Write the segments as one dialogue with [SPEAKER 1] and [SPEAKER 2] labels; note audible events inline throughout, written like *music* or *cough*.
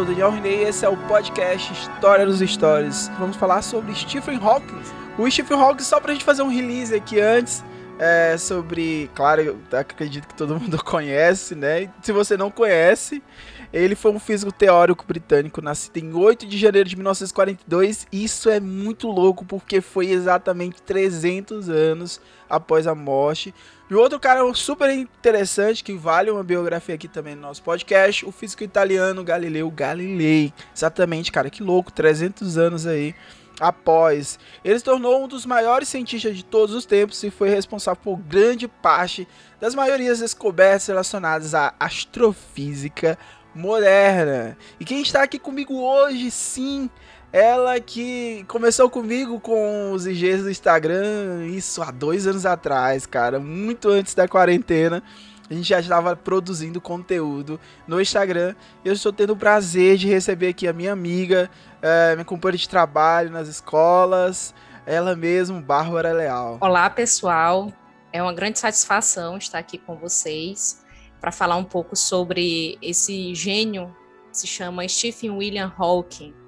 [SPEAKER 1] Sou Daniel Rinei e esse é o podcast História dos Stories. Vamos falar sobre Stephen Hawking. O Stephen Hawking, só pra gente fazer um release aqui antes, é sobre. Claro, eu acredito que todo mundo *laughs* conhece, né? Se você não conhece, ele foi um físico teórico britânico, nascido em 8 de janeiro de 1942. Isso é muito louco porque foi exatamente 300 anos após a morte. E outro cara super interessante que vale uma biografia aqui também no nosso podcast, o físico italiano Galileu Galilei. Exatamente, cara, que louco, 300 anos aí após. Ele se tornou um dos maiores cientistas de todos os tempos e foi responsável por grande parte das maiorias descobertas relacionadas à astrofísica moderna. E quem está aqui comigo hoje, sim, ela que começou comigo com os IGs do Instagram, isso há dois anos atrás, cara, muito antes da quarentena. A gente já estava produzindo conteúdo no Instagram. E eu estou tendo o prazer de receber aqui a minha amiga, é, minha companheira de trabalho nas escolas, ela mesmo, Bárbara Leal.
[SPEAKER 2] Olá, pessoal. É uma grande satisfação estar aqui com vocês para falar um pouco sobre esse gênio que se chama Stephen William Hawking.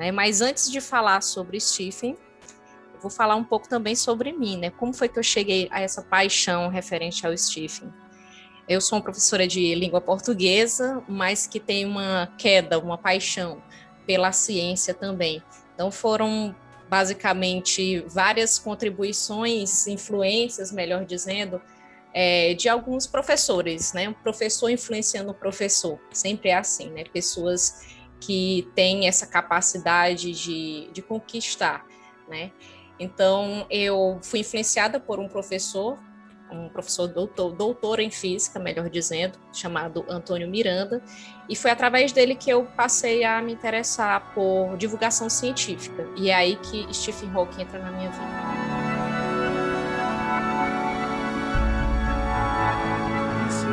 [SPEAKER 2] Né? Mas antes de falar sobre Stephen, eu vou falar um pouco também sobre mim, né? Como foi que eu cheguei a essa paixão referente ao Stephen? Eu sou uma professora de língua portuguesa, mas que tem uma queda, uma paixão pela ciência também. Então foram basicamente várias contribuições, influências, melhor dizendo, é, de alguns professores, né? Um professor influenciando o professor, sempre é assim, né? Pessoas que tem essa capacidade de, de conquistar, né? Então, eu fui influenciada por um professor, um professor doutor, doutor em física, melhor dizendo, chamado Antônio Miranda, e foi através dele que eu passei a me interessar por divulgação científica. E é aí que Stephen Hawking entra na minha vida.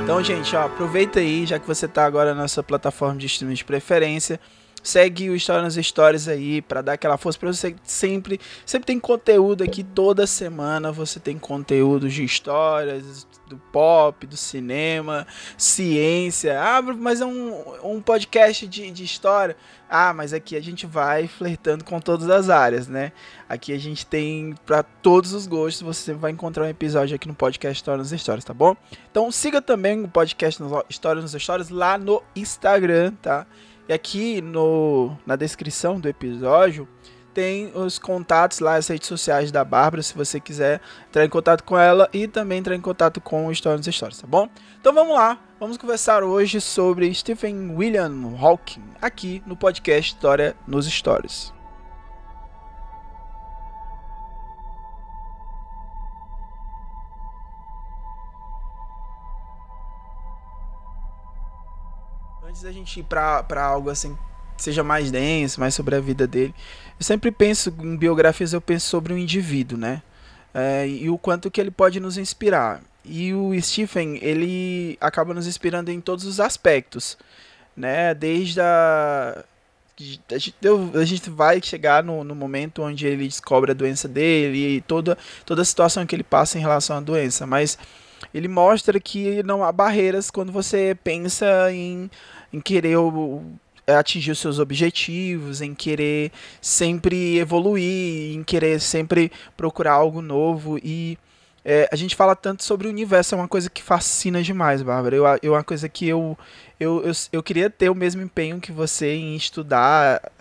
[SPEAKER 1] Então, gente, ó, aproveita aí, já que você está agora na nossa plataforma de streaming de preferência. Segue o História nas Histórias aí para dar aquela força para você sempre, sempre tem conteúdo aqui toda semana, você tem conteúdo de histórias do pop, do cinema, ciência. Ah, mas é um, um podcast de, de história. Ah, mas aqui a gente vai flertando com todas as áreas, né? Aqui a gente tem para todos os gostos, você vai encontrar um episódio aqui no podcast História nas Histórias, tá bom? Então siga também o podcast História nas Histórias lá no Instagram, tá? E aqui no, na descrição do episódio tem os contatos lá, as redes sociais da Bárbara, se você quiser entrar em contato com ela e também entrar em contato com o História nas Histórias, tá bom? Então vamos lá, vamos conversar hoje sobre Stephen William Hawking, aqui no podcast História nos Stories. Da gente ir pra, pra algo assim seja mais denso, mais sobre a vida dele, eu sempre penso em biografias, eu penso sobre o indivíduo, né? É, e o quanto que ele pode nos inspirar. E o Stephen, ele acaba nos inspirando em todos os aspectos, né? Desde a a gente, a gente vai chegar no, no, momento onde ele descobre a doença dele e toda, toda a situação que ele passa em relação à doença, mas ele mostra que não há barreiras quando você pensa em, em querer o, atingir os seus objetivos, em querer sempre evoluir, em querer sempre procurar algo novo e é, a gente fala tanto sobre o universo, é uma coisa que fascina demais, Bárbara. Eu, eu uma coisa que eu, eu, eu, eu queria ter o mesmo empenho que você em estudar,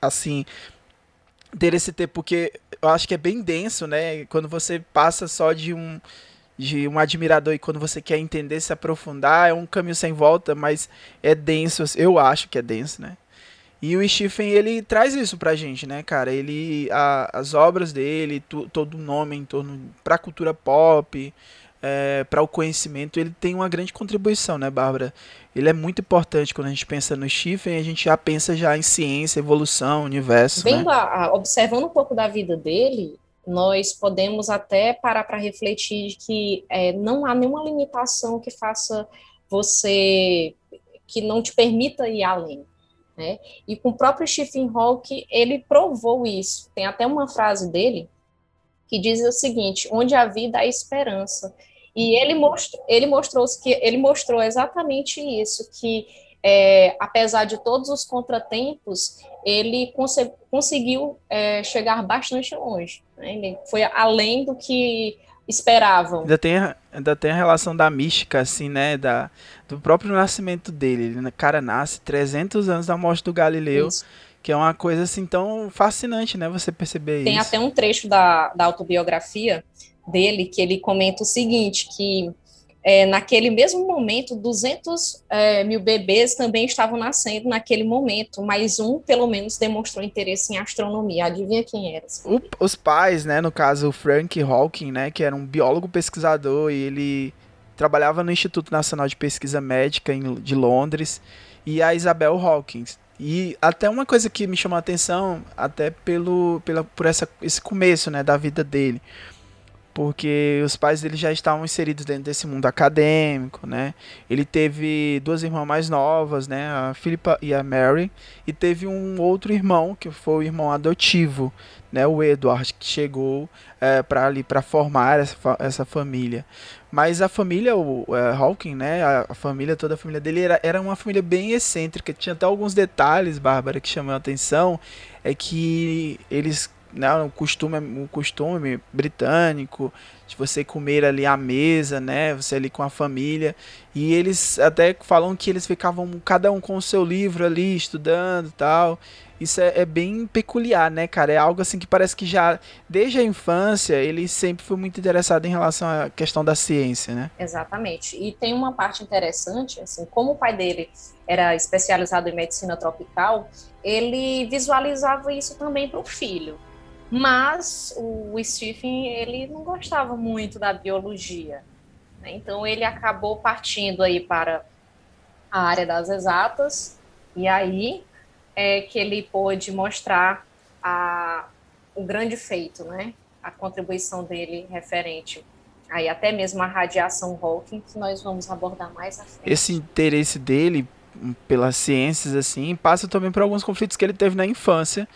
[SPEAKER 1] assim, ter esse tempo, porque eu acho que é bem denso, né? Quando você passa só de um de um admirador e quando você quer entender, se aprofundar, é um caminho sem volta, mas é denso, eu acho que é denso, né? E o Stephen, ele traz isso pra gente, né, cara? Ele, a, as obras dele, tu, todo o nome em torno pra cultura pop, é, para o conhecimento, ele tem uma grande contribuição, né, Bárbara? Ele é muito importante quando a gente pensa no Stephen, a gente já pensa já em ciência, evolução, universo.
[SPEAKER 2] Vendo
[SPEAKER 1] né?
[SPEAKER 2] a, a, observando um pouco da vida dele, nós podemos até parar para refletir que é, não há nenhuma limitação que faça você que não te permita ir além. Né? E com o próprio Stephen Hawking, ele provou isso. Tem até uma frase dele que diz o seguinte: onde a vida há esperança. E ele mostrou, ele mostrou que ele mostrou exatamente isso, que é, apesar de todos os contratempos, ele cons conseguiu é, chegar bastante longe. Né? Ele foi além do que esperavam.
[SPEAKER 1] Ainda tem, ainda tem a relação da mística, assim, né? Da, do próprio nascimento dele. Ele, o cara nasce 300 anos da morte do Galileu. Isso. Que é uma coisa assim tão fascinante, né? Você perceber
[SPEAKER 2] tem
[SPEAKER 1] isso.
[SPEAKER 2] Tem até um trecho da, da autobiografia dele que ele comenta o seguinte, que é, naquele mesmo momento, 200 é, mil bebês também estavam nascendo naquele momento, mas um, pelo menos, demonstrou interesse em astronomia. Adivinha quem era?
[SPEAKER 1] O, os pais, né, no caso, o Frank Hawking, né, que era um biólogo pesquisador e ele trabalhava no Instituto Nacional de Pesquisa Médica em, de Londres, e a Isabel Hawkins. E até uma coisa que me chamou a atenção, até pelo, pela, por essa, esse começo né, da vida dele porque os pais dele já estavam inseridos dentro desse mundo acadêmico, né? Ele teve duas irmãs mais novas, né? A Philippa e a Mary, e teve um outro irmão que foi o irmão adotivo, né? O Edward que chegou é, para ali para formar essa, essa família. Mas a família, o é, Hawking, né? A, a, família, toda a família dele era, era uma família bem excêntrica. Tinha até alguns detalhes, Bárbara, que chamam a atenção, é que eles né, o costume, costume britânico de você comer ali à mesa, né, você ali com a família, e eles até falam que eles ficavam cada um com o seu livro ali estudando, tal. Isso é, é, bem peculiar, né, cara? É algo assim que parece que já desde a infância ele sempre foi muito interessado em relação à questão da ciência, né?
[SPEAKER 2] Exatamente. E tem uma parte interessante, assim, como o pai dele era especializado em medicina tropical, ele visualizava isso também para o filho. Mas o Stephen, ele não gostava muito da biologia. Né? Então, ele acabou partindo aí para a área das exatas, e aí é que ele pôde mostrar a, o grande feito, né? A contribuição dele referente aí até mesmo a radiação Hawking, que nós vamos abordar mais à frente.
[SPEAKER 1] Esse interesse dele pelas ciências assim passa também por alguns conflitos que ele teve na infância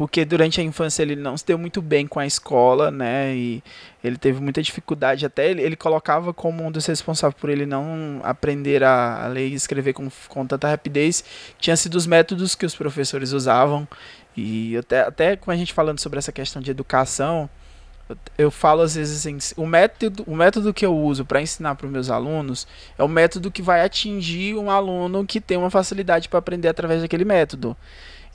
[SPEAKER 1] porque durante a infância ele não se deu muito bem com a escola, né? E ele teve muita dificuldade. Até ele, ele colocava como um dos responsáveis por ele não aprender a, a ler e escrever com, com tanta rapidez, tinha sido os métodos que os professores usavam. E até, até com a gente falando sobre essa questão de educação, eu, falo às vezes assim, o método, o método que eu uso para ensinar para os meus alunos é o método que vai atingir um aluno que tem uma facilidade para aprender através daquele método.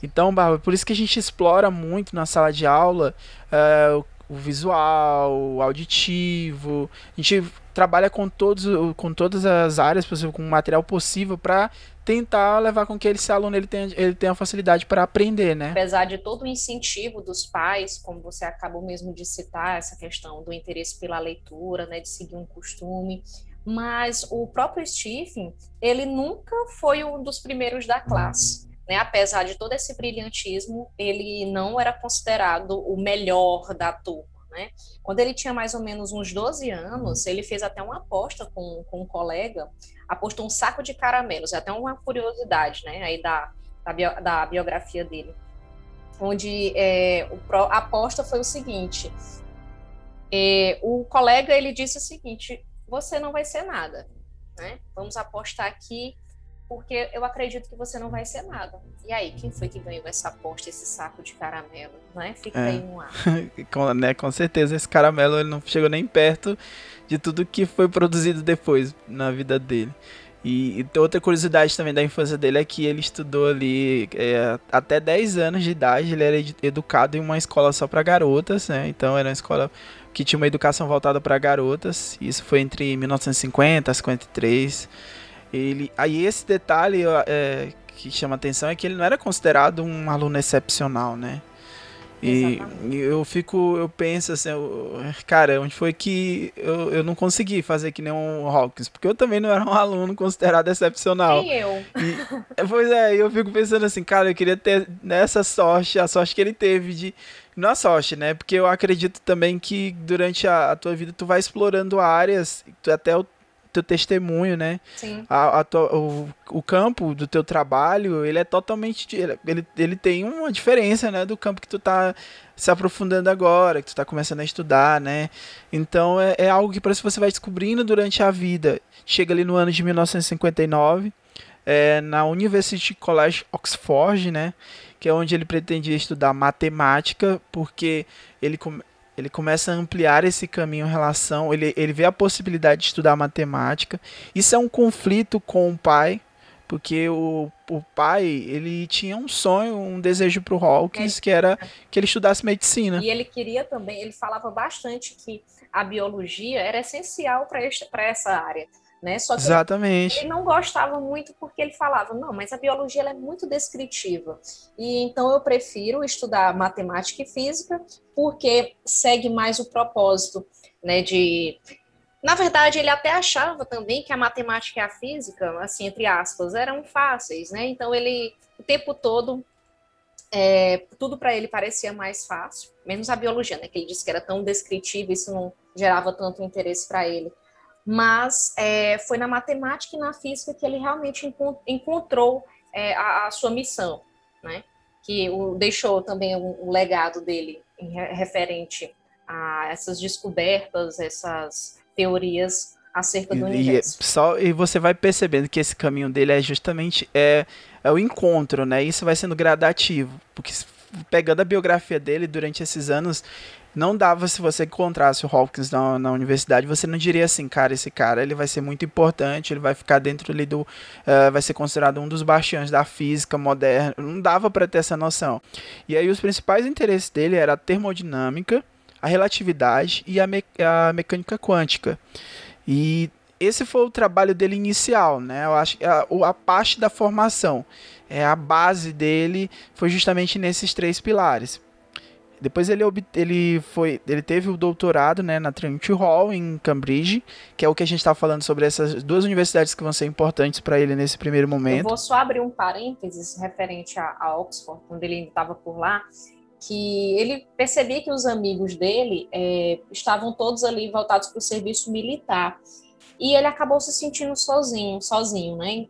[SPEAKER 1] Então, Bárbara, por isso que a gente explora muito na sala de aula uh, o visual, o auditivo. A gente trabalha com, todos, com todas as áreas possível, com o material possível para tentar levar com que esse aluno ele tenha, ele tenha facilidade para aprender, né?
[SPEAKER 2] Apesar de todo o incentivo dos pais, como você acabou mesmo de citar, essa questão do interesse pela leitura, né, de seguir um costume, mas o próprio Stephen, ele nunca foi um dos primeiros da classe. Né, apesar de todo esse brilhantismo, ele não era considerado o melhor da turma. Né? Quando ele tinha mais ou menos uns 12 anos, ele fez até uma aposta com, com um colega, apostou um saco de caramelos, é até uma curiosidade né, aí da, da, bio, da biografia dele, onde é, o, a aposta foi o seguinte, é, o colega ele disse o seguinte, você não vai ser nada, né? vamos apostar aqui porque eu acredito que você não vai ser nada. E aí, quem foi que ganhou essa aposta, esse saco de caramelo? Não é? Fica é. aí no ar. *laughs*
[SPEAKER 1] com, né, com certeza, esse caramelo ele não chegou nem perto de tudo que foi produzido depois na vida dele. E, e outra curiosidade também da infância dele é que ele estudou ali é, até 10 anos de idade, ele era educado em uma escola só para garotas, né? Então era uma escola que tinha uma educação voltada para garotas. Isso foi entre 1950 e 53. Ele, aí esse detalhe é, que chama atenção é que ele não era considerado um aluno excepcional, né? E, e, eu fico, eu penso assim, eu, cara, onde foi que eu, eu não consegui fazer que nem um Hawkins? Porque eu também não era um *laughs* aluno considerado excepcional.
[SPEAKER 2] Nem eu.
[SPEAKER 1] E, pois é, eu fico pensando assim, cara, eu queria ter nessa sorte, a sorte que ele teve de. Não a sorte, né? Porque eu acredito também que durante a, a tua vida tu vai explorando áreas, até o teu testemunho, né?
[SPEAKER 2] Sim.
[SPEAKER 1] A, a tua, o, o campo do teu trabalho, ele é totalmente. Ele, ele tem uma diferença, né? Do campo que tu tá se aprofundando agora, que tu tá começando a estudar, né? Então é, é algo que parece que você vai descobrindo durante a vida. Chega ali no ano de 1959, é, na University College Oxford, né? Que é onde ele pretendia estudar matemática, porque ele, ele começa a ampliar esse caminho em relação. Ele, ele vê a possibilidade de estudar matemática. Isso é um conflito com o pai, porque o, o pai ele tinha um sonho, um desejo para o Hawkins, é. que era que ele estudasse medicina.
[SPEAKER 2] E ele queria também, ele falava bastante que a biologia era essencial para essa área. Né? Só que
[SPEAKER 1] Exatamente.
[SPEAKER 2] ele não gostava muito porque ele falava, não, mas a biologia é muito descritiva. E então eu prefiro estudar matemática e física porque segue mais o propósito, né, de na verdade, ele até achava também que a matemática e a física, assim, entre aspas, eram fáceis, né? Então ele o tempo todo é, tudo para ele parecia mais fácil, menos a biologia, né? Que ele disse que era tão descritivo, isso não gerava tanto interesse para ele mas é, foi na matemática e na física que ele realmente encontrou é, a, a, sua missão, né? Que o, deixou também um, um legado dele em, referente a essas descobertas, essas teorias acerca do e, universo.
[SPEAKER 1] E, só, e você vai percebendo que esse caminho dele é justamente é, é o encontro, né? Isso vai sendo gradativo, porque pegando a biografia dele durante esses anos, não dava se você encontrasse o Hawkins na, na, universidade, você não diria assim, cara, esse cara ele vai ser muito importante, ele vai ficar dentro ali do, uh, vai ser considerado um dos bastiões da física moderna. Não dava para ter essa noção. E aí os principais interesses dele era a termodinâmica, a relatividade e a, me a mecânica quântica. E esse foi o trabalho dele inicial, né? Eu acho que a, a parte da formação, é a base dele foi justamente nesses três pilares. Depois ele, ele, foi, ele teve o doutorado né, na Trinity Hall, em Cambridge, que é o que a gente está falando sobre essas duas universidades que vão ser importantes para ele nesse primeiro momento. Eu
[SPEAKER 2] vou só abrir um parênteses referente a, a Oxford, quando ele estava por lá, que ele percebia que os amigos dele é, estavam todos ali voltados para o serviço militar. E ele acabou se sentindo sozinho, sozinho, né?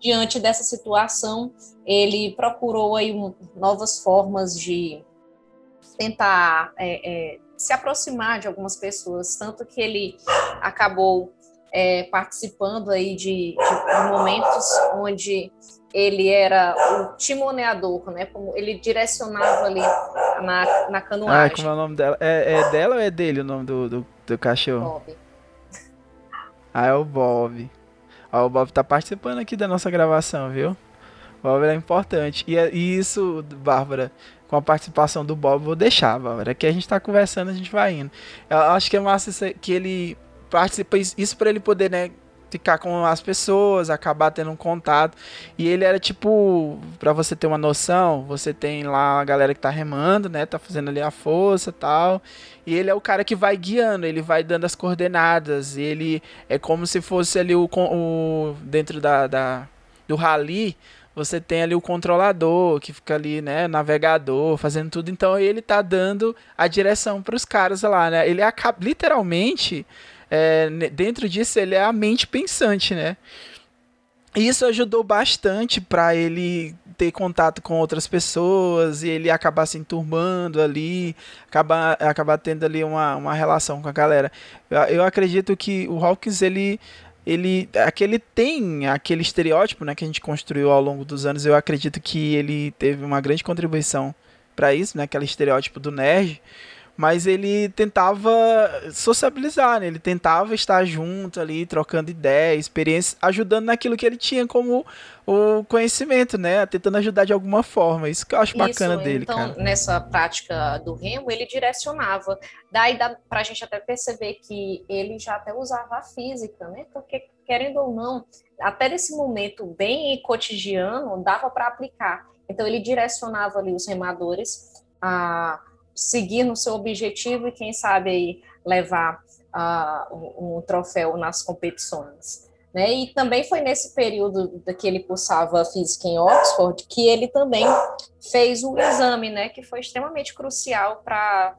[SPEAKER 2] Diante dessa situação, ele procurou aí um, novas formas de tentar é, é, se aproximar de algumas pessoas, tanto que ele acabou é, participando aí de, de, momentos onde ele era o timoneador, né? Como ele direcionava ali na, na canoagem.
[SPEAKER 1] Ah, como é o nome dela? É, é dela ou é dele o nome do, do, do cachorro?
[SPEAKER 2] Bob.
[SPEAKER 1] Ah, é o Bob. Ah, o Bob tá participando aqui da nossa gravação, viu? O Bob é importante. E, é, e isso, Bárbara, com a participação do Bob, vou deixar, Bárbara. Que a gente tá conversando, a gente vai indo. Eu acho que é massa que ele participa isso para ele poder, né, ficar com as pessoas, acabar tendo um contato. E ele era tipo, para você ter uma noção, você tem lá a galera que tá remando, né, tá fazendo ali a força, tal. E ele é o cara que vai guiando, ele vai dando as coordenadas, ele é como se fosse ali o, o dentro da, da do rally, você tem ali o controlador que fica ali, né, navegador, fazendo tudo. Então ele tá dando a direção para os caras lá, né? Ele acaba literalmente é, dentro disso ele é a mente pensante, né? E isso ajudou bastante para ele ter contato com outras pessoas e ele acabar se enturmando ali, acabar, acabar tendo ali uma, uma relação com a galera. Eu, eu acredito que o Hawkins ele ele aquele tem aquele estereótipo né, que a gente construiu ao longo dos anos. Eu acredito que ele teve uma grande contribuição para isso, né, aquele estereótipo do nerd. Mas ele tentava sociabilizar, né? ele tentava estar junto ali, trocando ideias, experiências, ajudando naquilo que ele tinha como o conhecimento, né? Tentando ajudar de alguma forma. Isso que eu acho Isso, bacana dele.
[SPEAKER 2] Então,
[SPEAKER 1] cara.
[SPEAKER 2] nessa prática do remo, ele direcionava. Daí dá pra gente até perceber que ele já até usava a física, né? Porque, querendo ou não, até nesse momento bem cotidiano, dava para aplicar. Então, ele direcionava ali os remadores a seguir no seu objetivo e quem sabe aí levar uh, um, troféu nas competições. Né? E também foi nesse período que ele cursava física em Oxford que ele também fez o exame, né, que foi extremamente crucial para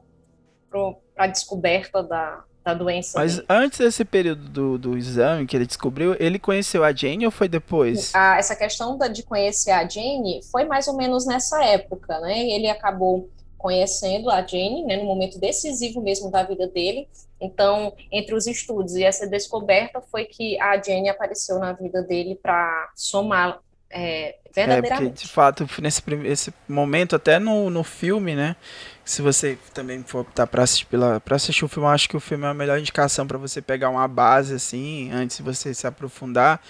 [SPEAKER 2] a descoberta da, da doença.
[SPEAKER 1] Mas
[SPEAKER 2] dele.
[SPEAKER 1] antes desse período do, do exame que ele descobriu, ele conheceu a Jane ou foi depois?
[SPEAKER 2] A, essa questão da, de conhecer a Jane foi mais ou menos nessa época, né? Ele acabou conhecendo a Jane, né, no momento decisivo mesmo da vida dele. Então, entre os estudos e essa descoberta foi que a Jane apareceu na vida dele para somar é, verdadeiramente.
[SPEAKER 1] É, porque, de fato, nesse esse momento, até no, no filme, né? Se você também for optar para assistir, pela, assistir o filme, acho que o filme é a melhor indicação para você pegar uma base, assim, antes de você se aprofundar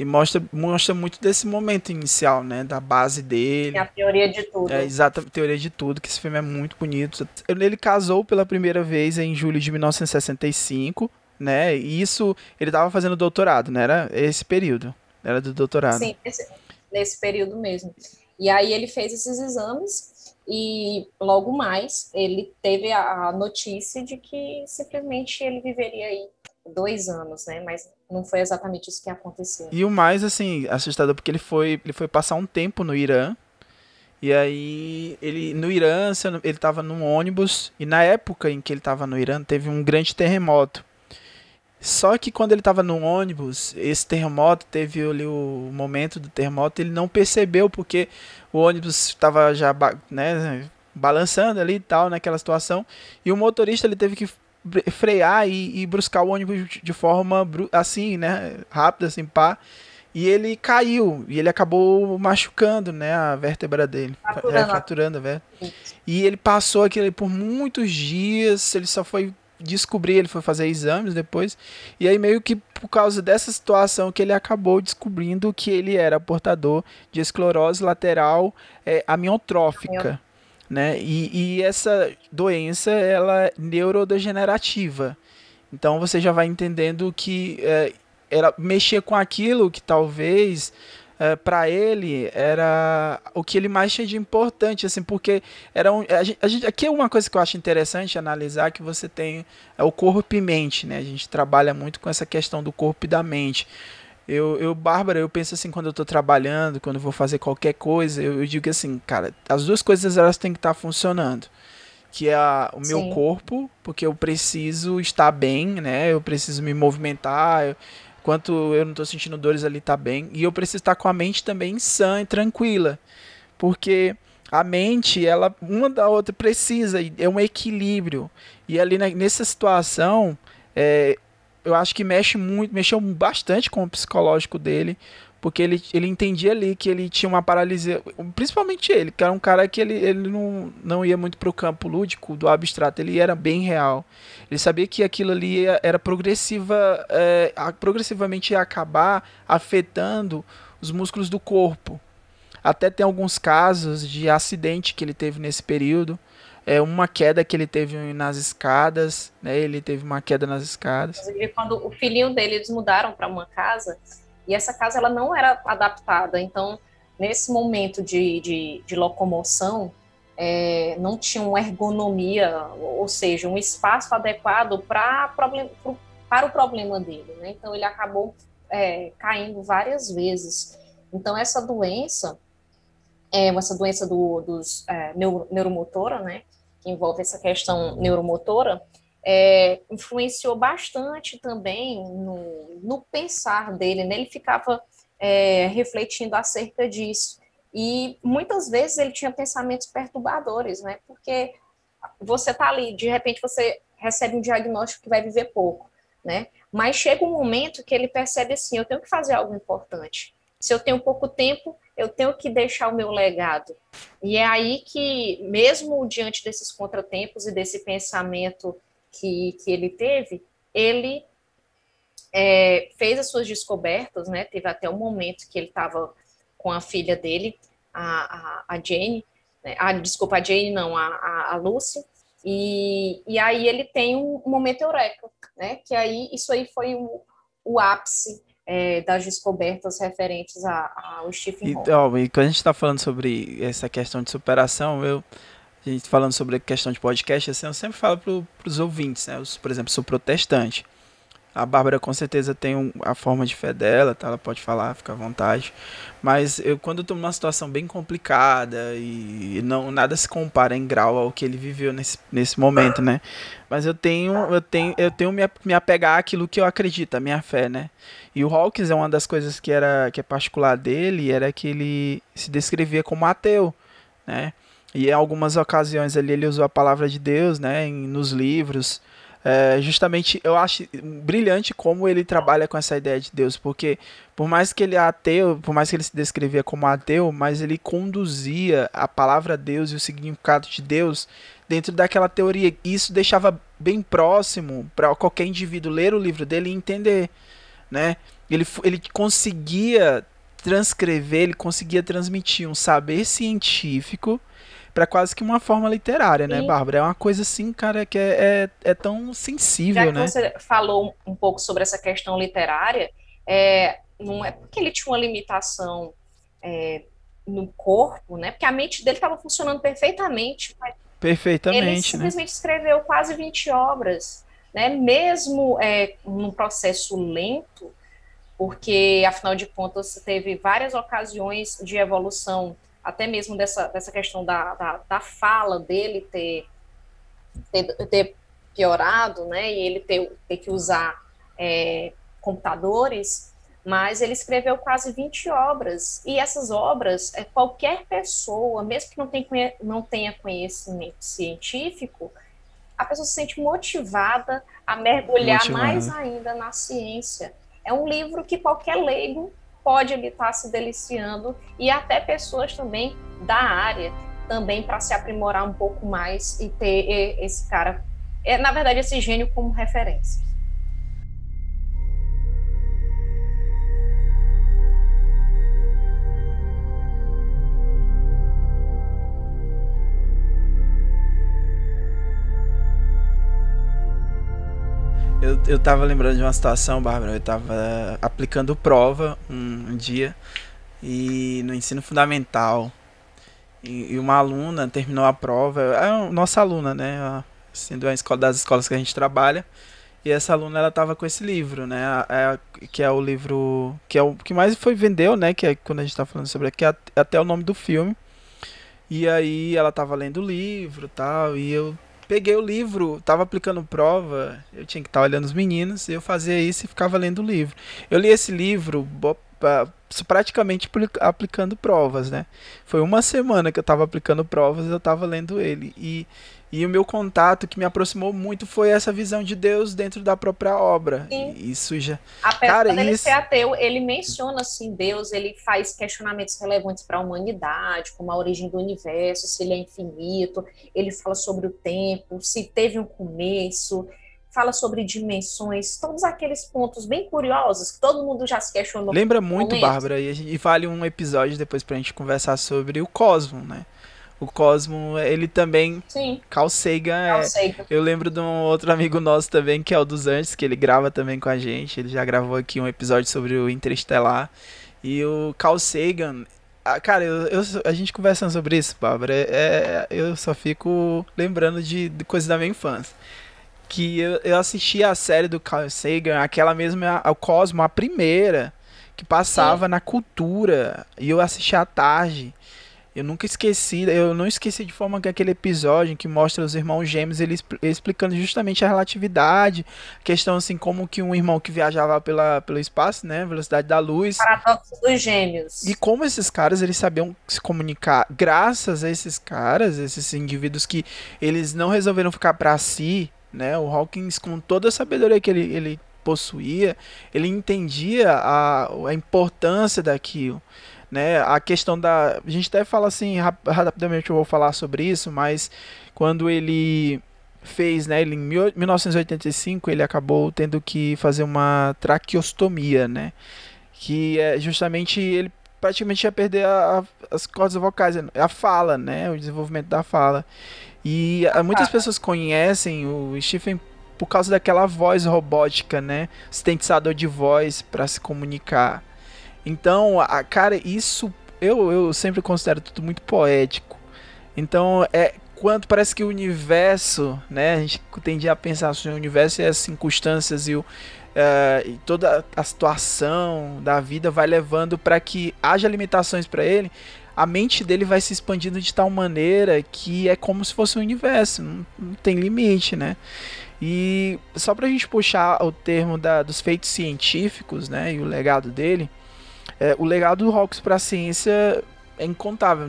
[SPEAKER 1] e mostra, mostra muito desse momento inicial, né? Da base dele.
[SPEAKER 2] É a teoria de tudo.
[SPEAKER 1] É, exata teoria de tudo, que esse filme é muito bonito. Ele casou pela primeira vez em julho de 1965, né? E isso, ele estava fazendo doutorado, né? Era esse período. Era do doutorado.
[SPEAKER 2] Sim, esse, nesse período mesmo. E aí ele fez esses exames e logo mais ele teve a notícia de que simplesmente ele viveria aí dois anos, né? Mas não foi exatamente isso que aconteceu.
[SPEAKER 1] E o mais, assim, assustador, porque ele foi, ele foi passar um tempo no Irã. E aí, ele no Irã, ele estava num ônibus. E na época em que ele estava no Irã, teve um grande terremoto. Só que quando ele estava no ônibus, esse terremoto, teve ali o momento do terremoto, ele não percebeu, porque o ônibus estava já né, balançando ali e tal, naquela situação. E o motorista ele teve que frear e, e buscar o ônibus de forma assim, né, rápida, assim, pá. E ele caiu e ele acabou machucando, né, a vértebra dele, fraturando, é, fraturando a vértebra. E ele passou aquilo por muitos dias, ele só foi descobrir, ele foi fazer exames depois. E aí meio que por causa dessa situação que ele acabou descobrindo que ele era portador de esclerose lateral é, amiotrófica né? E, e essa doença ela é neurodegenerativa. Então você já vai entendendo que é, era mexer com aquilo que talvez é, para ele era o que ele mais tinha de importante, assim, porque era um, a gente, aqui é uma coisa que eu acho interessante analisar que você tem é o corpo e mente, né? A gente trabalha muito com essa questão do corpo e da mente. Eu, eu, Bárbara, eu penso assim, quando eu tô trabalhando, quando eu vou fazer qualquer coisa, eu, eu digo assim, cara, as duas coisas elas têm que estar tá funcionando. Que é a, o meu Sim. corpo, porque eu preciso estar bem, né? Eu preciso me movimentar. Eu, enquanto eu não tô sentindo dores ali, tá bem. E eu preciso estar com a mente também sã e tranquila. Porque a mente, ela, uma da outra precisa, é um equilíbrio. E ali na, nessa situação, é, eu acho que mexe muito, mexeu bastante com o psicológico dele, porque ele, ele entendia ali que ele tinha uma paralisia, principalmente ele, que era um cara que ele, ele não, não ia muito para o campo lúdico, do abstrato, ele era bem real. Ele sabia que aquilo ali era progressiva, é, progressivamente ia acabar afetando os músculos do corpo. Até tem alguns casos de acidente que ele teve nesse período, é uma queda que ele teve nas escadas, né? Ele teve uma queda nas escadas.
[SPEAKER 2] Quando o filhinho dele eles mudaram para uma casa e essa casa ela não era adaptada, então nesse momento de, de, de locomoção é, não tinha uma ergonomia, ou seja, um espaço adequado para problem, para o problema dele, né? Então ele acabou é, caindo várias vezes. Então essa doença é essa doença do, dos é, neuro, neuromotora, né? Que envolve essa questão neuromotora, é, influenciou bastante também no, no, pensar dele, né? Ele ficava é, refletindo acerca disso. E muitas vezes ele tinha pensamentos perturbadores, né? Porque você tá ali, de repente você recebe um diagnóstico que vai viver pouco, né? Mas chega um momento que ele percebe assim, eu tenho que fazer algo importante. Se eu tenho pouco tempo, eu tenho que deixar o meu legado. E é aí que, mesmo diante desses contratempos e desse pensamento que, que ele teve, ele é, fez as suas descobertas, né? Teve até um momento que ele estava com a filha dele, a, a, a Jane, né? a, desculpa, a Jane não, a, a, a Lucy, e, e aí ele tem um momento eureka, né? Que aí, isso aí foi o, o ápice é, das descobertas referentes ao Stephen Hawking.
[SPEAKER 1] E, ó, e quando a gente está falando sobre essa questão de superação, eu a gente falando sobre a questão de podcast, assim, eu sempre falo para os ouvintes, né? Eu, por exemplo, sou protestante. A Bárbara com certeza tem um, a forma de fé dela, tá? Ela pode falar, fica à vontade. Mas eu, quando eu tô numa situação bem complicada e não nada se compara em grau ao que ele viveu nesse, nesse momento, né? Mas eu tenho, eu tenho, eu tenho me, me apegar àquilo que eu acredito, a minha fé, né? E o Hawkins é uma das coisas que era que é particular dele, era que ele se descrevia como ateu, né? E em algumas ocasiões ali ele usou a palavra de Deus, né, em, nos livros. É, justamente eu acho brilhante como ele trabalha com essa ideia de Deus, porque por mais que ele é ateu, por mais que ele se descrevia como ateu, mas ele conduzia a palavra Deus e o significado de Deus dentro daquela teoria. Isso deixava bem próximo para qualquer indivíduo ler o livro dele e entender, né? Ele, ele conseguia transcrever, ele conseguia transmitir um saber científico para quase que uma forma literária, né, Sim. Bárbara? É uma coisa assim, cara, que é, é, é tão sensível, Já
[SPEAKER 2] que
[SPEAKER 1] né?
[SPEAKER 2] Você falou um pouco sobre essa questão literária, é, não é porque ele tinha uma limitação é, no corpo, né? Porque a mente dele estava funcionando perfeitamente.
[SPEAKER 1] Perfeitamente. Ele
[SPEAKER 2] né? simplesmente né? escreveu quase 20 obras, né? Mesmo é, num processo lento, porque afinal de contas teve várias ocasiões de evolução até mesmo dessa, dessa questão da, da, da fala dele ter, ter, ter, piorado, né, e ele ter, ter que usar é, computadores, mas ele escreveu quase 20 obras, e essas obras, é, qualquer pessoa, mesmo que não tenha, não tenha conhecimento científico, a pessoa se sente motivada a mergulhar mais ainda na ciência. É um livro que qualquer leigo pode ele estar se deliciando e até pessoas também da área também para se aprimorar um pouco mais e ter esse cara, é, na verdade, esse gênio como referência.
[SPEAKER 1] Eu, eu tava lembrando de uma situação, Bárbara. Eu tava aplicando prova um, um dia e no ensino fundamental. E, e, uma aluna terminou a prova, é a nossa aluna, né? Sendo a escola das escolas que a gente trabalha. E essa aluna ela tava com esse livro, né? É, que é o livro que é o que mais foi vendeu, né? Que é quando a gente tá falando sobre aqui, é até o nome do filme. E aí ela tava lendo o livro, tal, e eu peguei o livro, tava aplicando prova, eu tinha que estar tá olhando os meninos, eu fazia isso e ficava lendo o livro. Eu li esse livro praticamente aplicando provas, né? Foi uma semana que eu tava aplicando provas e eu tava lendo ele. E e o meu contato que me aproximou muito foi essa visão de Deus dentro da própria obra. Sim. Isso já.
[SPEAKER 2] Apesar Cara, dele isso... ser ateu, ele menciona assim Deus, ele faz questionamentos relevantes para a humanidade, como a origem do universo, se ele é infinito. Ele fala sobre o tempo, se teve um começo. Fala sobre dimensões, todos aqueles pontos bem curiosos que todo mundo já se questionou.
[SPEAKER 1] Lembra muito, momento. Bárbara, e, e vale um episódio depois para a gente conversar sobre o cosmo, né? O Cosmo, ele também.
[SPEAKER 2] Sim.
[SPEAKER 1] Carl Sagan, Carl
[SPEAKER 2] é.
[SPEAKER 1] Eu lembro de um outro amigo nosso também, que é o dos Antes, que ele grava também com a gente. Ele já gravou aqui um episódio sobre o Interestelar. E o Carl Sagan. Ah, cara, eu, eu, a gente conversando sobre isso, Bárbara, é, é, eu só fico lembrando de, de coisas da minha infância. Que eu, eu assisti a série do Carl Sagan, aquela mesma, o Cosmo, a primeira, que passava Sim. na cultura. E eu assisti à tarde. Eu nunca esqueci, eu não esqueci de forma que aquele episódio que mostra os irmãos gêmeos eles explicando justamente a relatividade, questão assim como que um irmão que viajava pela, pelo espaço, né, velocidade da luz,
[SPEAKER 2] paradoxo dos gêmeos.
[SPEAKER 1] E como esses caras eles sabiam se comunicar, graças a esses caras, esses indivíduos que eles não resolveram ficar para si, né? O Hawkins com toda a sabedoria que ele, ele possuía, ele entendia a, a importância daquilo né? A questão da. A gente até fala assim, rapidamente eu vou falar sobre isso, mas quando ele fez, né? Ele, em 1985 ele acabou tendo que fazer uma traqueostomia, né? Que é justamente ele praticamente ia perder a, a, as cordas vocais, a fala, né? O desenvolvimento da fala. E a, muitas pessoas conhecem o Stephen por causa daquela voz robótica, né? Sintetizador de voz para se comunicar. Então, a, cara, isso eu, eu sempre considero tudo muito poético. Então, é quanto parece que o universo, né? A gente tende a pensar sobre o universo e as circunstâncias e, o, uh, e toda a situação da vida vai levando para que haja limitações para ele. A mente dele vai se expandindo de tal maneira que é como se fosse um universo, não, não tem limite, né? E só para a gente puxar o termo da, dos feitos científicos, né, e o legado dele, é, o legado do Hawks para a ciência é incontável.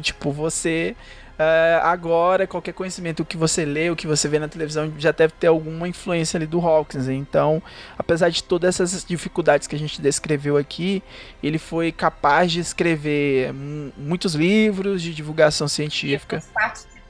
[SPEAKER 1] Tipo, você Uh, agora, qualquer conhecimento que você lê, o que você vê na televisão, já deve ter alguma influência ali do Hawkins. Então, apesar de todas essas dificuldades que a gente descreveu aqui, ele foi capaz de escrever muitos livros de divulgação científica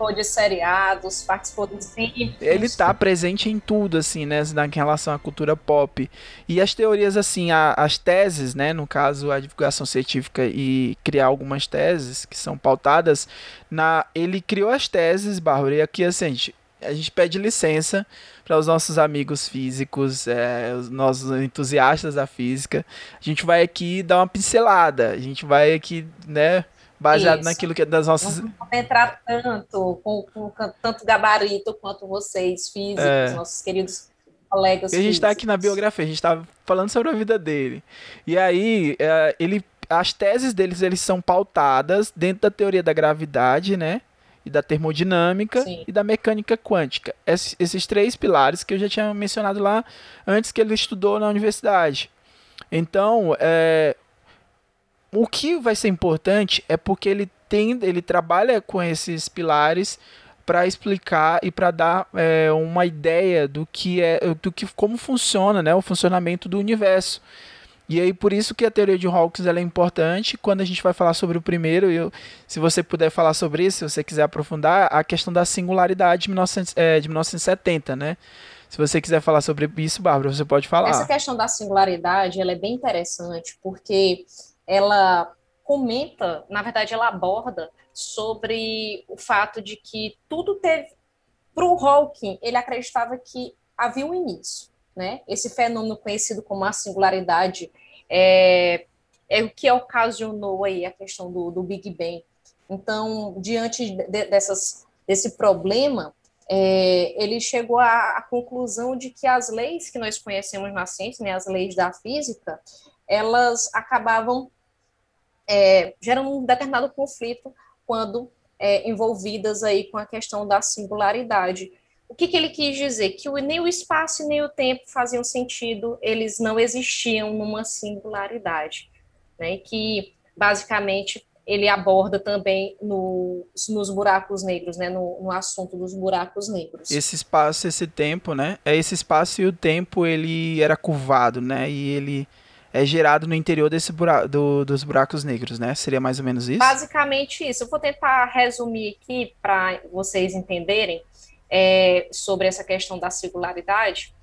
[SPEAKER 2] participou de seriados, participou de filmes.
[SPEAKER 1] Ele está presente em tudo, assim, né, em relação à cultura pop. E as teorias, assim, a, as teses, né, no caso, a divulgação científica e criar algumas teses que são pautadas, na ele criou as teses, Bárbara, e aqui, assim, a gente, a gente pede licença para os nossos amigos físicos, é, os nossos entusiastas da física. A gente vai aqui dar uma pincelada, a gente vai aqui, né, baseado Isso. naquilo que é das nossas. Não
[SPEAKER 2] entrar tanto com, com, tanto gabarito quanto vocês, físicos, é. nossos queridos colegas.
[SPEAKER 1] E a gente está aqui na biografia, a gente está falando sobre a vida dele. E aí, é, ele, as teses deles eles são pautadas dentro da teoria da gravidade, né? E da termodinâmica Sim. e da mecânica quântica. Esses, esses três pilares que eu já tinha mencionado lá antes que ele estudou na universidade. Então, é, o que vai ser importante é porque ele tem, ele trabalha com esses pilares para explicar e para dar é, uma ideia do que é, do que como funciona, né, o funcionamento do universo. E aí por isso que a teoria de Hawkins é importante. Quando a gente vai falar sobre o primeiro, eu, se você puder falar sobre isso, se você quiser aprofundar, a questão da singularidade de, 19, é, de 1970, né? Se você quiser falar sobre isso, Bárbara, você pode falar.
[SPEAKER 2] Essa questão da singularidade, ela é bem interessante, porque ela comenta, na verdade, ela aborda sobre o fato de que tudo teve. Para o Hawking, ele acreditava que havia um início, né? Esse fenômeno conhecido como a singularidade é, é o que ocasionou aí a questão do, do Big Bang. Então, diante de, dessas, desse problema, é, ele chegou à, à, conclusão de que as leis que nós conhecemos na ciência, né, as leis da física, elas acabavam é, gerando um determinado conflito quando é, envolvidas aí com a questão da singularidade. O que, que, ele quis dizer? Que nem o espaço nem o tempo faziam sentido, eles não existiam numa singularidade. Né? Que, basicamente, ele aborda também no, nos buracos negros, né? No, no, assunto dos buracos negros.
[SPEAKER 1] Esse espaço, esse tempo, né? É esse espaço e o tempo, ele era curvado, né? E ele é gerado no interior desse do, dos buracos negros, né? Seria mais ou menos isso?
[SPEAKER 2] Basicamente isso. Eu vou tentar resumir aqui para vocês entenderem é, sobre essa questão da singularidade.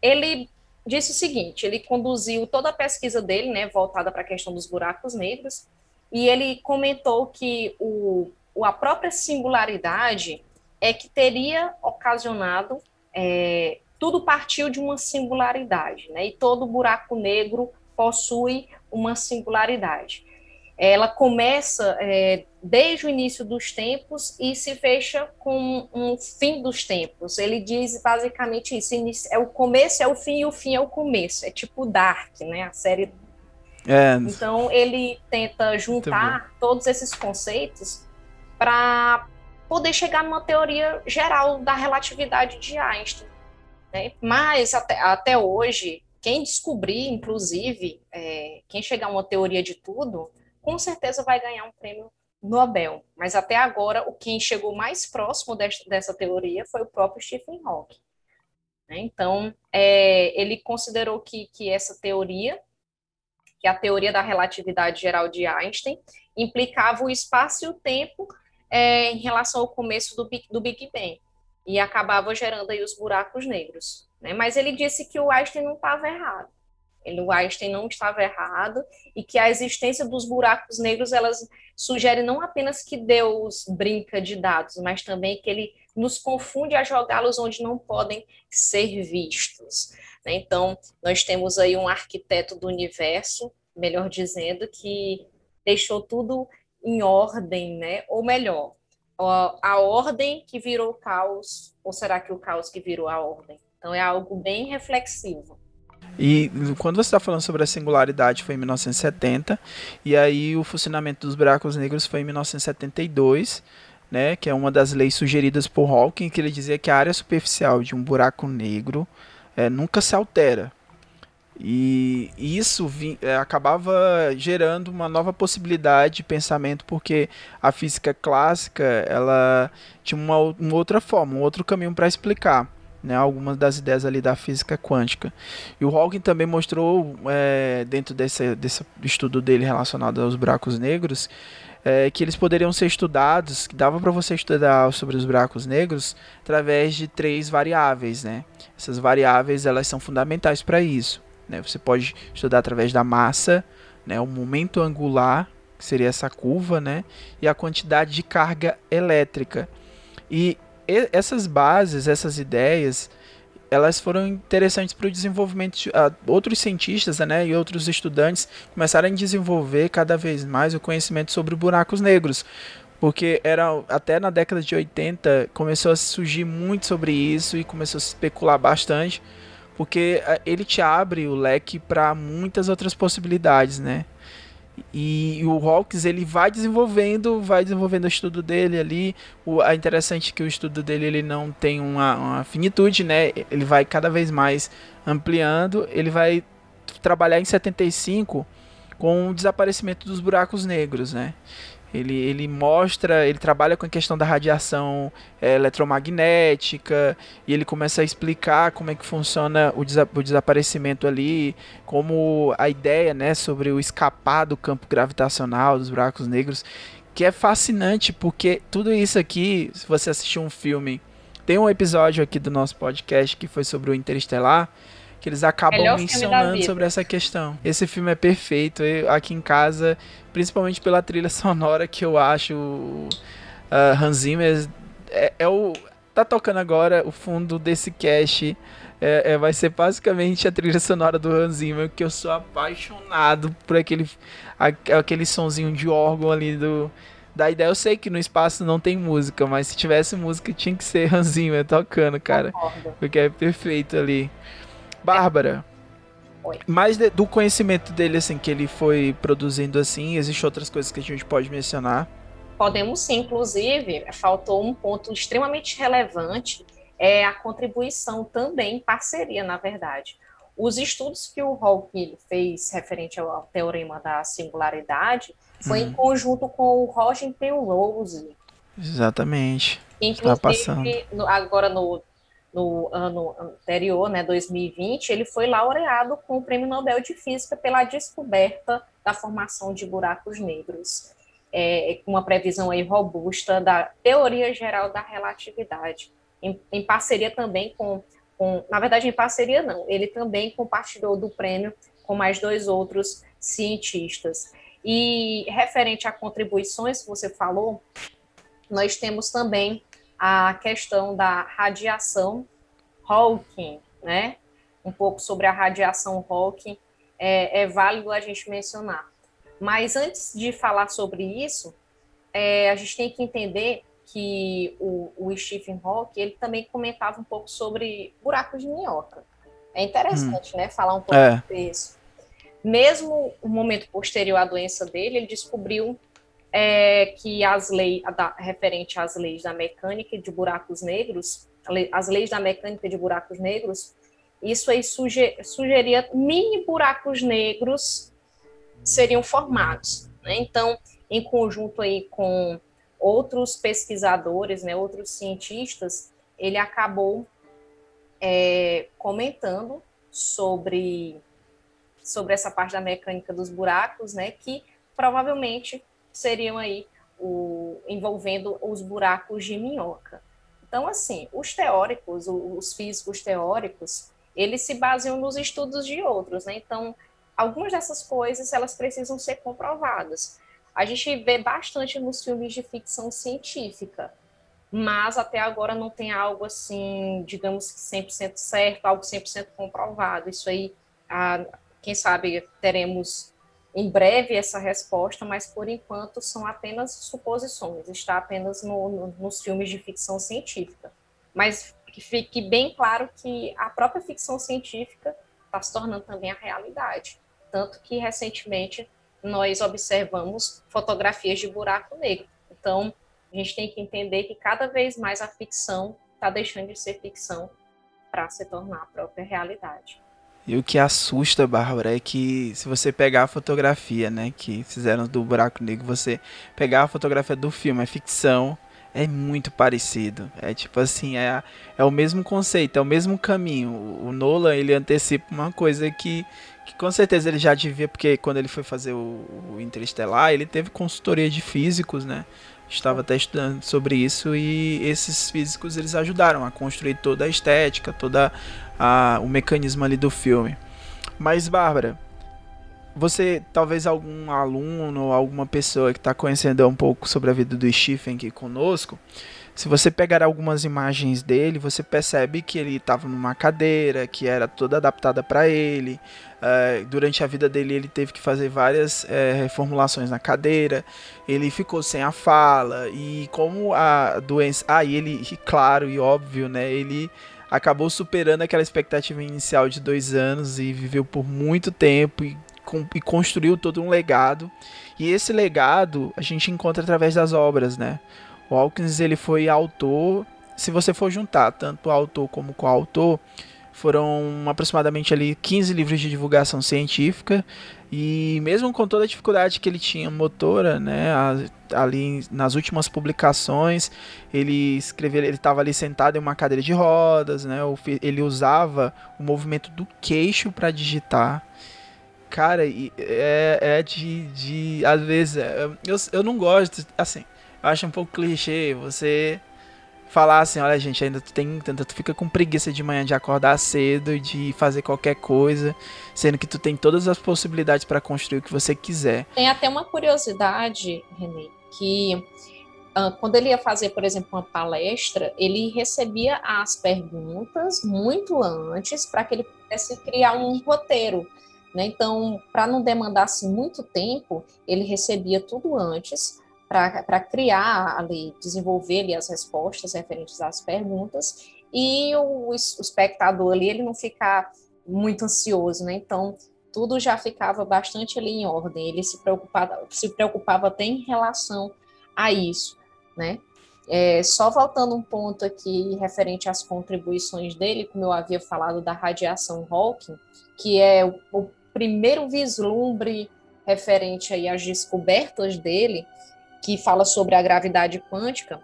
[SPEAKER 2] Ele disse o seguinte: ele conduziu toda a pesquisa dele, né, voltada para a questão dos buracos negros, e ele comentou que o, a própria singularidade é que teria ocasionado é, tudo partiu de uma singularidade, né? E todo buraco negro possui uma singularidade. Ela começa é, desde o início dos tempos e se fecha com um fim dos tempos. Ele diz basicamente isso: é o começo é o fim e o fim é o começo. É tipo Dark, né? A série. É. Então ele tenta juntar todos esses conceitos para poder chegar numa teoria geral da relatividade de Einstein. Né? Mas até, até hoje, quem descobrir, inclusive, é, quem chegar a uma teoria de tudo, com certeza vai ganhar um prêmio Nobel. Mas até agora, o quem chegou mais próximo desta, dessa teoria foi o próprio Stephen Hawking. Né? Então, é, ele considerou que, que essa teoria, que a teoria da relatividade geral de Einstein, implicava o espaço e o tempo é, em relação ao começo do, do Big Bang e acabava gerando aí os buracos negros. Né? Mas ele disse que o Einstein não estava errado. Ele, o Einstein não estava errado e que a existência dos buracos negros elas sugere não apenas que Deus brinca de dados, mas também que ele nos confunde a jogá-los onde não podem ser vistos. Né? Então, nós temos aí um arquiteto do universo, melhor dizendo, que deixou tudo em ordem, né? ou melhor, a ordem que virou o caos, ou será que o caos que virou a ordem? Então é algo bem reflexivo.
[SPEAKER 1] E quando você está falando sobre a singularidade foi em 1970, e aí o funcionamento dos buracos negros foi em 1972, né, que é uma das leis sugeridas por Hawking, que ele dizia que a área superficial de um buraco negro é, nunca se altera. E isso vi, é, acabava gerando uma nova possibilidade de pensamento, porque a física clássica ela tinha uma, uma outra forma, um outro caminho para explicar né, algumas das ideias ali da física quântica. E o Hawking também mostrou, é, dentro desse, desse estudo dele relacionado aos buracos negros, é, que eles poderiam ser estudados, que dava para você estudar sobre os buracos negros através de três variáveis, né? Essas variáveis elas são fundamentais para isso. Né? Você pode estudar através da massa, né? o momento angular, que seria essa curva, né? e a quantidade de carga elétrica. E essas bases, essas ideias, elas foram interessantes para o desenvolvimento de uh, outros cientistas né, e outros estudantes começaram a desenvolver cada vez mais o conhecimento sobre buracos negros. Porque era até na década de 80 começou a surgir muito sobre isso e começou a se especular bastante, porque uh, ele te abre o leque para muitas outras possibilidades, né? E, o Hawkins ele vai desenvolvendo, vai desenvolvendo o estudo dele ali. O é interessante que o estudo dele ele não tem uma, uma finitude, né? Ele vai cada vez mais ampliando. Ele vai trabalhar em 75 com o desaparecimento dos buracos negros, né? Ele, ele mostra, ele trabalha com a questão da radiação é, eletromagnética e ele começa a explicar como é que funciona o, desa o desaparecimento ali, como a ideia né, sobre o escapar do campo gravitacional dos buracos negros, que é fascinante porque tudo isso aqui, se você assistir um filme, tem um episódio aqui do nosso podcast que foi sobre o Interestelar, que eles acabam Melhor mencionando sobre essa questão. Esse filme é perfeito. Eu, aqui em casa, principalmente pela trilha *laughs* sonora que eu acho uh, Hans Zimmer é, é, o tá tocando agora o fundo desse cast. É, é, vai ser basicamente a trilha sonora do Hans Zimmer, que eu sou apaixonado por aquele, aquele sonzinho de órgão ali do, da ideia. Eu sei que no espaço não tem música, mas se tivesse música tinha que ser *laughs* Hans Zimmer tocando, cara. Porque é perfeito ali. Bárbara. Oi. Mais de, do conhecimento dele, assim, que ele foi produzindo assim, existem outras coisas que a gente pode mencionar?
[SPEAKER 2] Podemos sim, inclusive, faltou um ponto extremamente relevante, é a contribuição também, parceria, na verdade. Os estudos que o Hawking fez referente ao teorema da singularidade foi hum. em conjunto com o Roger Penrose.
[SPEAKER 1] Exatamente. Inclusive, Está passando.
[SPEAKER 2] agora no no ano anterior, né, 2020, ele foi laureado com o Prêmio Nobel de Física pela descoberta da formação de buracos negros, é, uma previsão aí robusta da teoria geral da relatividade, em, em parceria também com, com, na verdade, em parceria não, ele também compartilhou do prêmio com mais dois outros cientistas. E referente a contribuições que você falou, nós temos também a questão da radiação Hawking, né? Um pouco sobre a radiação Hawking é, é válido a gente mencionar. Mas antes de falar sobre isso, é, a gente tem que entender que o, o, Stephen Hawking ele também comentava um pouco sobre buracos de minhoca. É interessante, hum. né? Falar um pouco é. sobre isso. Mesmo o momento posterior à doença dele, ele descobriu é que as leis, referente às leis da mecânica de buracos negros, as leis da mecânica de buracos negros, isso aí suger, sugeria mini buracos negros seriam formados. Né? Então, em conjunto aí com outros pesquisadores, né, outros cientistas, ele acabou é, comentando sobre, sobre essa parte da mecânica dos buracos, né, que provavelmente seriam aí o, envolvendo os buracos de minhoca. Então, assim, os teóricos, os físicos teóricos, eles se baseiam nos estudos de outros, né? Então, algumas dessas coisas, elas precisam ser comprovadas. A gente vê bastante nos filmes de ficção científica, mas até agora não tem algo assim, digamos que 100% certo, algo 100% comprovado. Isso aí, ah, quem sabe teremos em breve essa resposta, mas por enquanto são apenas suposições, está apenas no, no, nos filmes de ficção científica. Mas que fique bem claro que a própria ficção científica está se tornando também a realidade. Tanto que recentemente nós observamos fotografias de buraco negro. Então, a gente tem que entender que cada vez mais a ficção está deixando de ser ficção para se tornar a própria realidade.
[SPEAKER 1] E o que assusta, Bárbara, é que se você pegar a fotografia, né, que fizeram do Buraco Negro, você pegar a fotografia do filme, é ficção, é muito parecido. É tipo assim, é, é o mesmo conceito, é o mesmo caminho. O Nolan, ele antecipa uma coisa que, que com certeza ele já devia, porque quando ele foi fazer o, o Interestelar, ele teve consultoria de físicos, né? Estava até estudando sobre isso e esses físicos eles ajudaram a construir toda a estética, toda a, o mecanismo ali do filme. Mas Bárbara, você, talvez algum aluno ou alguma pessoa que está conhecendo um pouco sobre a vida do Stephen aqui conosco, se você pegar algumas imagens dele, você percebe que ele estava numa cadeira que era toda adaptada para ele. Uh, durante a vida dele, ele teve que fazer várias uh, reformulações na cadeira. Ele ficou sem a fala e como a doença, ah, e ele, claro e óbvio, né? Ele acabou superando aquela expectativa inicial de dois anos e viveu por muito tempo e, e construiu todo um legado. E esse legado a gente encontra através das obras, né? O Hawkins ele foi autor, se você for juntar tanto autor como coautor, foram aproximadamente ali 15 livros de divulgação científica e mesmo com toda a dificuldade que ele tinha motora, né, ali nas últimas publicações, ele escreveu, ele estava ali sentado em uma cadeira de rodas, né, ele usava o movimento do queixo para digitar. Cara, é, é de, de. Às vezes, é, eu, eu não gosto, assim, eu acho um pouco clichê você falar assim, olha gente, ainda tu tem, ainda tu fica com preguiça de manhã de acordar cedo de fazer qualquer coisa, sendo que tu tem todas as possibilidades para construir o que você quiser.
[SPEAKER 2] Tem até uma curiosidade, Renê, que uh, quando ele ia fazer, por exemplo, uma palestra, ele recebia as perguntas muito antes para que ele pudesse criar um roteiro. Né? Então, para não demandar assim, muito tempo, ele recebia tudo antes para criar ali, desenvolver ali as respostas referentes às perguntas e o, o espectador ali ele não ficar muito ansioso, né? Então tudo já ficava bastante ali em ordem. Ele se preocupava, se preocupava até em relação a isso, né? É, só voltando um ponto aqui referente às contribuições dele, como eu havia falado da radiação Hawking, que é o, o primeiro vislumbre referente aí às descobertas dele, que fala sobre a gravidade quântica,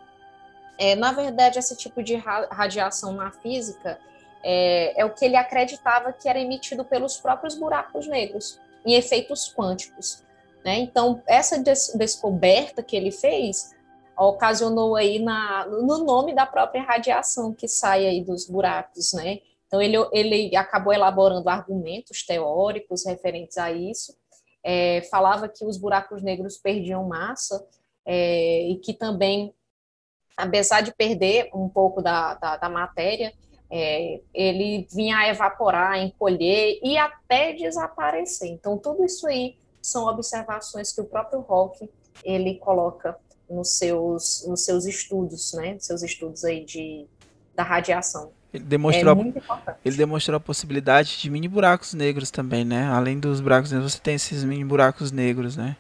[SPEAKER 2] é, na verdade, esse tipo de radiação na física é, é, o que ele acreditava que era emitido pelos próprios buracos negros, em efeitos quânticos. Né? Então, essa des descoberta que ele fez ocasionou aí na, no nome da própria radiação que sai aí dos buracos, né? Então, ele, ele acabou elaborando argumentos teóricos referentes a isso, é, falava que os buracos negros perdiam massa, é, e que também, apesar de perder um pouco da, da, da matéria, é, ele vinha a evaporar, encolher e até desaparecer. Então, tudo isso aí são observações que o próprio Hawking ele coloca nos seus, nos seus estudos, né? Seus estudos aí de, da radiação.
[SPEAKER 1] Ele demonstrou, é ele demonstrou a possibilidade de mini buracos negros também, né? Além dos buracos negros, você tem esses mini buracos negros, né?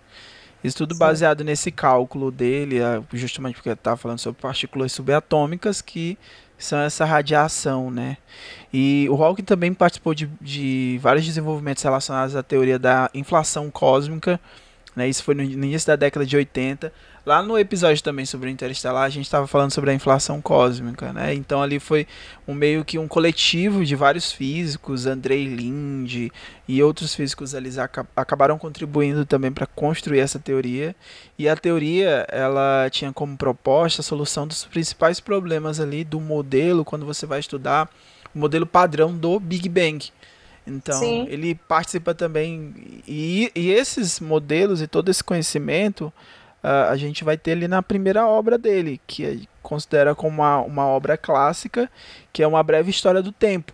[SPEAKER 1] Isso tudo Sim. baseado nesse cálculo dele, justamente porque estava falando sobre partículas subatômicas que são essa radiação, né? E o Hawking também participou de, de vários desenvolvimentos relacionados à teoria da inflação cósmica, né? Isso foi no início da década de 80. Lá no episódio também sobre o Interestelar, a gente estava falando sobre a inflação cósmica, né? Então ali foi um meio que um coletivo de vários físicos, Andrei Linde e outros físicos ali acabaram contribuindo também para construir essa teoria. E a teoria, ela tinha como proposta a solução dos principais problemas ali do modelo quando você vai estudar o modelo padrão do Big Bang. Então, Sim. ele participa também. E, e esses modelos e todo esse conhecimento uh, a gente vai ter ali na primeira obra dele, que é, considera como uma, uma obra clássica, que é uma breve história do tempo.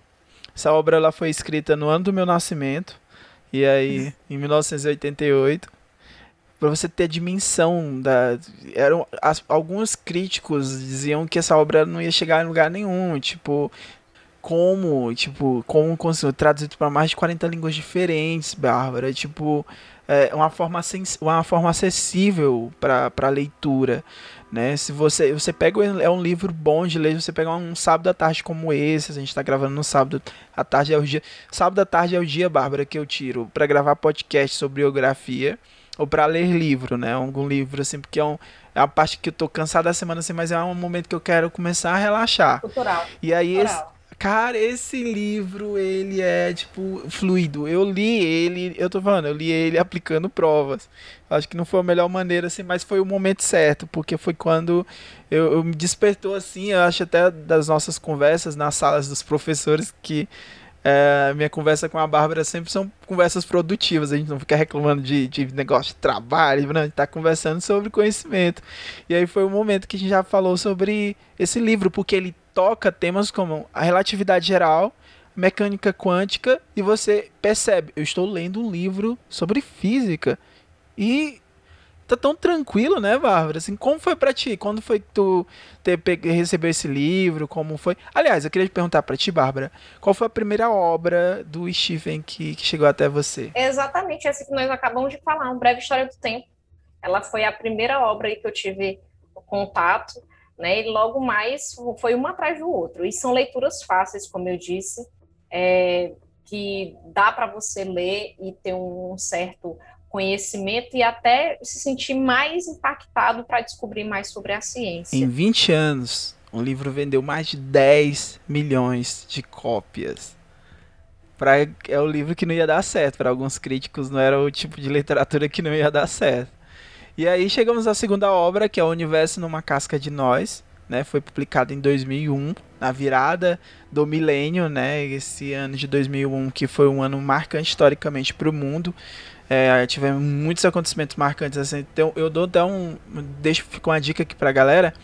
[SPEAKER 1] Essa obra ela foi escrita no ano do meu nascimento, E aí, em 1988, para você ter a dimensão da eram as, alguns críticos diziam que essa obra não ia chegar em lugar nenhum, tipo como, tipo, como conseguiu traduzido para mais de 40 línguas diferentes, Bárbara, tipo, é uma forma uma forma acessível para leitura, né? Se você você pega é um livro bom de ler, você pega um sábado à tarde como esse, a gente está gravando no sábado à tarde é o dia, sábado à tarde é o dia, Bárbara, que eu tiro para gravar podcast sobre biografia ou para ler livro, né? Algum livro assim, porque é, um, é a parte que eu tô cansado da semana assim, mas é um momento que eu quero começar a relaxar.
[SPEAKER 2] Cultural.
[SPEAKER 1] E aí Cultural. esse Cara, esse livro, ele é, tipo, fluido. Eu li ele, eu tô falando, eu li ele aplicando provas. Acho que não foi a melhor maneira, assim, mas foi o momento certo, porque foi quando eu, eu me despertou, assim, eu acho até das nossas conversas nas salas dos professores que é, minha conversa com a Bárbara sempre são conversas produtivas, a gente não fica reclamando de, de negócio de trabalho, não, a gente tá conversando sobre conhecimento. E aí foi o momento que a gente já falou sobre esse livro, porque ele toca temas como a relatividade geral, mecânica quântica, e você percebe, eu estou lendo um livro sobre física. E tá tão tranquilo, né, Bárbara? Assim, como foi para ti? Quando foi que tu te, recebeu esse livro? Como foi? Aliás, eu queria te perguntar para ti, Bárbara, qual foi a primeira obra do Stephen que, que chegou até você?
[SPEAKER 2] exatamente essa que nós acabamos de falar, Um Breve História do Tempo. Ela foi a primeira obra que eu tive contato, né? E logo mais foi uma atrás do outro. E são leituras fáceis, como eu disse, é, que dá para você ler e ter um certo conhecimento e até se sentir mais impactado para descobrir mais sobre a ciência.
[SPEAKER 1] Em 20 anos, o livro vendeu mais de 10 milhões de cópias. Pra, é o livro que não ia dar certo. Para alguns críticos, não era o tipo de literatura que não ia dar certo. E aí chegamos à segunda obra, que é O Universo numa Casca de Nós. Né, foi publicado em 2001, na virada do milênio, né, esse ano de 2001 que foi um ano marcante historicamente para o mundo. É, tivemos muitos acontecimentos marcantes. Assim, então eu dou até um. Deixo ficar uma dica aqui pra galera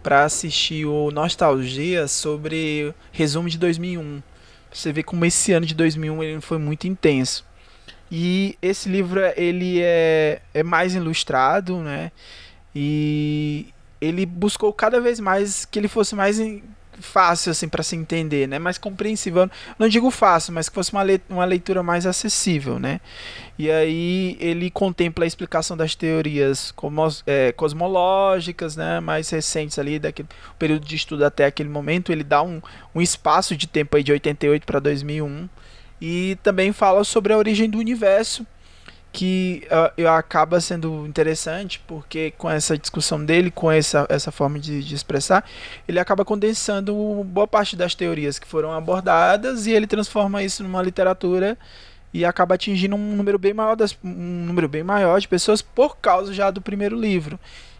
[SPEAKER 1] para assistir o Nostalgia sobre resumo de 2001. Você vê como esse ano de 2001 ele foi muito intenso. E esse livro ele é, é mais ilustrado, né? E ele buscou cada vez mais que ele fosse mais fácil assim para se entender, né? Mais compreensível. Não digo fácil, mas que fosse uma, le uma leitura mais acessível, né? E aí ele contempla a explicação das teorias cosmos, é, cosmológicas, né? Mais recentes ali daquele período de estudo até aquele momento. Ele dá um, um espaço de tempo aí de 88 para 2001 e também fala sobre a origem do universo que uh, acaba sendo interessante porque com essa discussão dele, com essa, essa forma de, de, expressar, ele acaba condensando boa parte das teorias que foram abordadas e ele transforma isso numa literatura e acaba atingindo um número bem maior das, um número bem maior de pessoas por causa já do primeiro livro.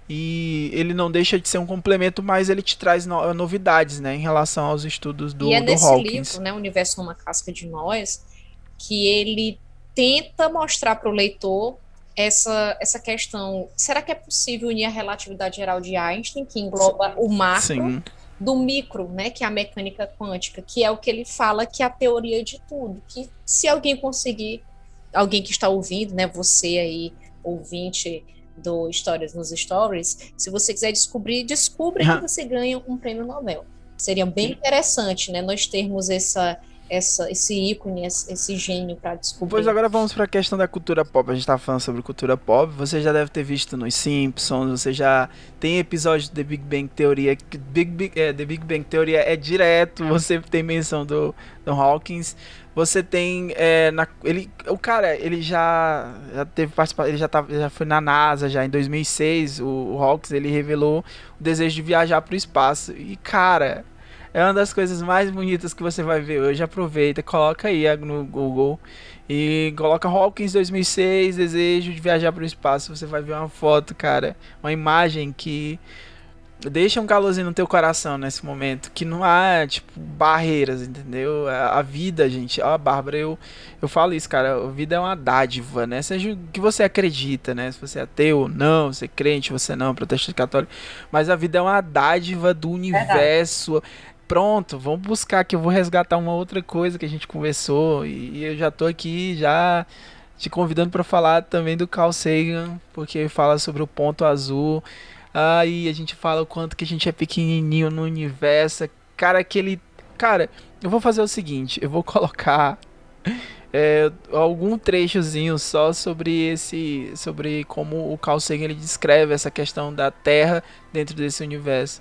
[SPEAKER 1] E ele não deixa de ser um complemento, mas ele te traz no, novidades, né, em relação aos estudos do,
[SPEAKER 2] e é
[SPEAKER 1] do
[SPEAKER 2] nesse
[SPEAKER 1] Hawkins.
[SPEAKER 2] livro, né, Universo numa casca de nós, que ele tenta mostrar para o leitor essa, essa questão. Será que é possível unir a relatividade geral de Einstein, que engloba o macro, Sim. do micro, né, que é a mecânica quântica, que é o que ele fala que é a teoria de tudo. Que se alguém conseguir, alguém que está ouvindo, né, você aí, ouvinte do Histórias nos Stories, se você quiser descobrir, descubra que você ganha um prêmio Nobel. Seria bem interessante, né, nós termos essa essa, esse ícone, esse, gênio para descobrir.
[SPEAKER 1] Pois agora vamos para a questão da cultura pop. A gente tá falando sobre cultura pop. Você já deve ter visto nos Simpsons, você já tem episódios de The Big Bang Teoria. Big, Big, é, The Big Bang Teoria é direto, você tem menção do, do Hawkins. Você tem é, na, ele, o cara, ele já, já teve participação, ele já, tava, já foi na NASA já em 2006. O, o Hawkins ele revelou o desejo de viajar para o espaço e cara, é uma das coisas mais bonitas que você vai ver hoje. Aproveita, coloca aí no Google e coloca Hawkins 2006, desejo de viajar para o espaço. Você vai ver uma foto, cara, uma imagem que deixa um calorzinho no teu coração nesse momento, que não há, tipo, barreiras, entendeu? A, a vida, gente, ó, Bárbara, eu, eu falo isso, cara, a vida é uma dádiva, né? Seja o que você acredita, né? Se você é ateu, não, você é crente, você não, protestante católico, mas a vida é uma dádiva do universo. Verdade pronto, vamos buscar que eu vou resgatar uma outra coisa que a gente conversou e, e eu já tô aqui já te convidando para falar também do Carl Sagan, porque fala sobre o ponto azul. Aí a gente fala o quanto que a gente é pequenininho no universo. Cara, aquele. Cara, eu vou fazer o seguinte: eu vou *laughs* colocar é, algum trechozinho só sobre esse. Sobre como o Carl Sagan ele descreve essa questão da Terra dentro desse universo.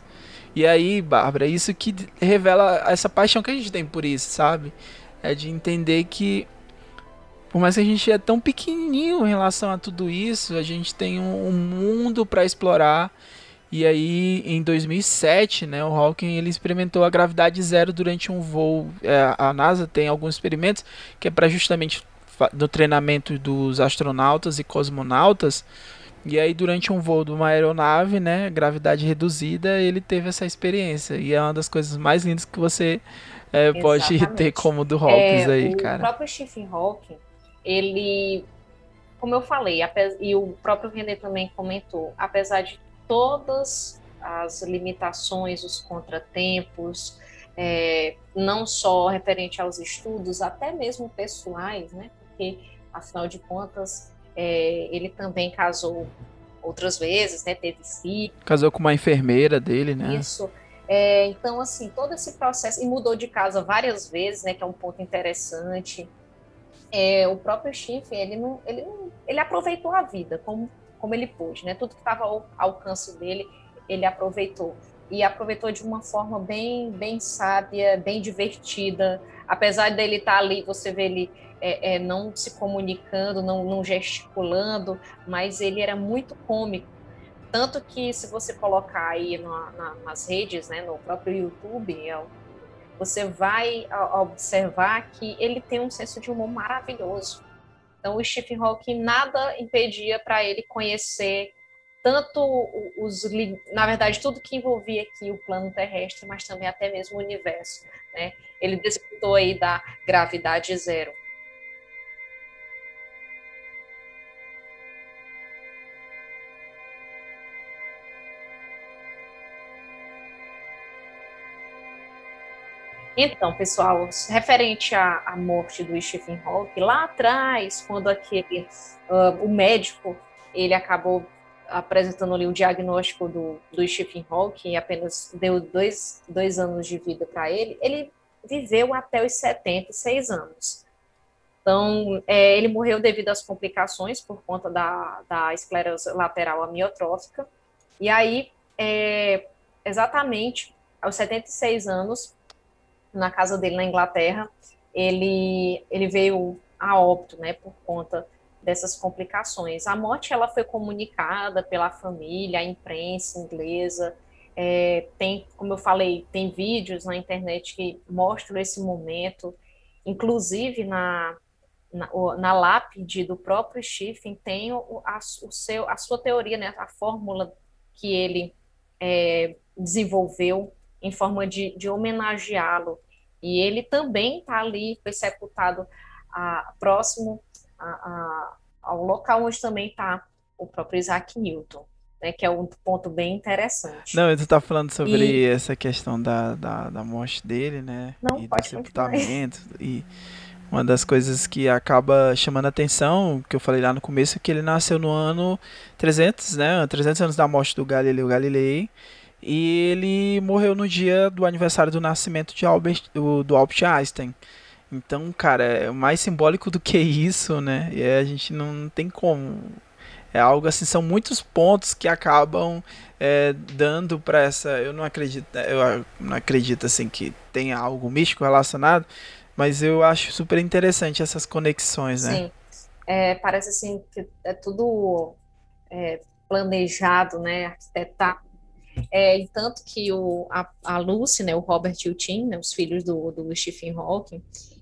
[SPEAKER 1] E aí, Bárbara, isso que revela essa paixão que a gente tem por isso, sabe? É de entender que por mais que a gente é tão pequenininho em relação a tudo isso, a gente tem um, um mundo para explorar. E aí, em 2007, né, o Hawking ele experimentou a gravidade zero durante um voo. É, a NASA tem alguns experimentos que é para justamente no treinamento dos astronautas e cosmonautas. E aí, durante um voo de uma aeronave, né, gravidade reduzida, ele teve essa experiência. E é uma das coisas mais lindas que você é, pode ter como do Hawkins é, aí,
[SPEAKER 2] o
[SPEAKER 1] cara.
[SPEAKER 2] O próprio Stephen Hawking, ele, como eu falei, e o próprio René também comentou, apesar de todas as limitações, os contratempos, é, não só referente aos estudos, até mesmo pessoais, né? Porque, afinal de contas, é, ele também casou outras vezes, né? Teve filho.
[SPEAKER 1] Casou com uma enfermeira dele, né?
[SPEAKER 2] Isso. É, então, assim, todo esse processo, e mudou de casa várias vezes, né? Que é um ponto interessante é, o próprio Schiff, ele não, ele não, ele aproveitou a vida como, como ele pôde, né? Tudo que estava ao alcance dele, ele aproveitou e aproveitou de uma forma bem, bem sábia, bem divertida. Apesar dele estar tá ali, você vê ele é, é, não se comunicando, não, não gesticulando, mas ele era muito cômico. Tanto que se você colocar aí na, na, nas redes, né, no próprio YouTube, é você vai observar que ele tem um senso de humor maravilhoso. Então, o Stephen Hawking nada impedia para ele conhecer tanto os, na verdade, tudo que envolvia aqui o plano terrestre, mas também até mesmo o universo. Né? Ele desfrutou aí da gravidade zero. Então, pessoal, referente à, à, morte do Stephen Hawking, lá atrás, quando aquele uh, o médico ele acabou apresentando ali o diagnóstico do, do Stephen Hawking e apenas deu dois, dois anos de vida para ele, ele viveu até os 76 anos. Então, é, ele morreu devido às complicações por conta da, da esclerose lateral amiotrófica. E aí, é, exatamente aos 76 anos, na casa dele na Inglaterra, ele, ele veio a óbito, né, por conta dessas complicações. A morte ela foi comunicada pela família, a imprensa inglesa. É, tem, como eu falei, tem vídeos na internet que mostram esse momento. Inclusive na, na, na lápide do próprio Stephen tem o, a, o seu, a sua teoria, né, a fórmula que ele é, desenvolveu em forma de, de homenageá-lo. E ele também está ali, foi sepultado a, próximo a, a, ao local onde também está o próprio Isaac Newton. Né, que é um ponto bem interessante.
[SPEAKER 1] Não, você está falando sobre e... essa questão da, da, da, morte dele, né?
[SPEAKER 2] Não,
[SPEAKER 1] e
[SPEAKER 2] do
[SPEAKER 1] sepultamento. E uma das coisas que acaba chamando a atenção, que eu falei lá no começo, é que ele nasceu no ano 300, né? 300 anos da morte do Galileu Galilei. E ele morreu no dia do aniversário do nascimento de Albert, do, do Albert Einstein. Então, cara, é mais simbólico do que isso, né? E a gente não, não tem como. É algo assim, são muitos pontos que acabam é, dando para essa. Eu não acredito, eu não acredito assim que tenha algo místico relacionado, mas eu acho super interessante essas conexões, né?
[SPEAKER 2] Sim, é, parece assim que é tudo é, planejado, né? Arquitetado é, tanto que o, a, a Lucy, né, o Robert e o Tim, né, os filhos do, do Stephen Hawking,